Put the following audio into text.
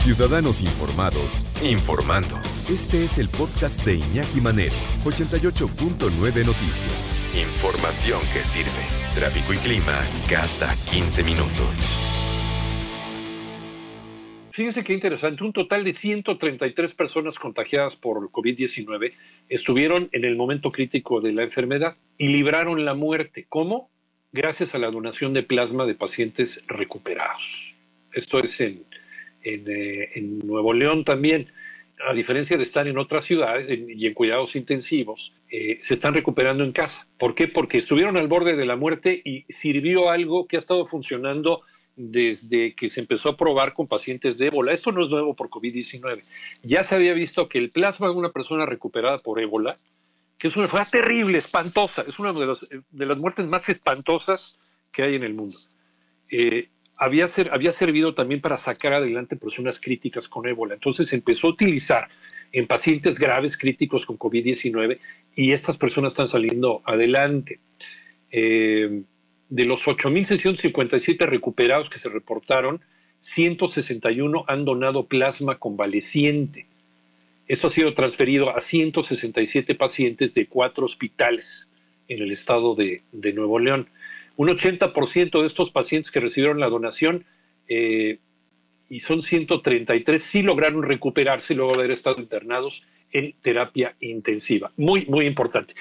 Ciudadanos Informados, informando. Este es el podcast de Iñaki Manero, 88.9 Noticias. Información que sirve. Tráfico y clima cada 15 minutos. Fíjense qué interesante, un total de 133 personas contagiadas por COVID-19 estuvieron en el momento crítico de la enfermedad y libraron la muerte. ¿Cómo? Gracias a la donación de plasma de pacientes recuperados. Esto es en eh, en, Nuevo León también, a diferencia de estar en otras ciudades y en cuidados intensivos, eh, se están recuperando en casa. ¿Por qué? Porque estuvieron al borde de la muerte y sirvió algo que ha estado funcionando desde que se empezó a probar con pacientes de ébola. Esto no es nuevo por COVID-19. Ya se había visto que el plasma de una persona recuperada por ébola, que es una enfermedad terrible, espantosa, es una de, de las muertes más espantosas que hay en el mundo. Eh, había, había servido también para sacar adelante personas críticas con ébola. Entonces se empezó a utilizar en pacientes graves críticos con COVID-19 y estas personas están saliendo adelante. Eh, de los 8.657 recuperados que se reportaron, 161 han donado plasma convaleciente. Esto ha sido transferido a 167 pacientes de cuatro hospitales en el estado de Nuevo León. Un 80% de estos pacientes que recibieron la donación, eh, y son 133, sí lograron recuperarse luego de haber estado internados en terapia intensiva. Muy, muy importante.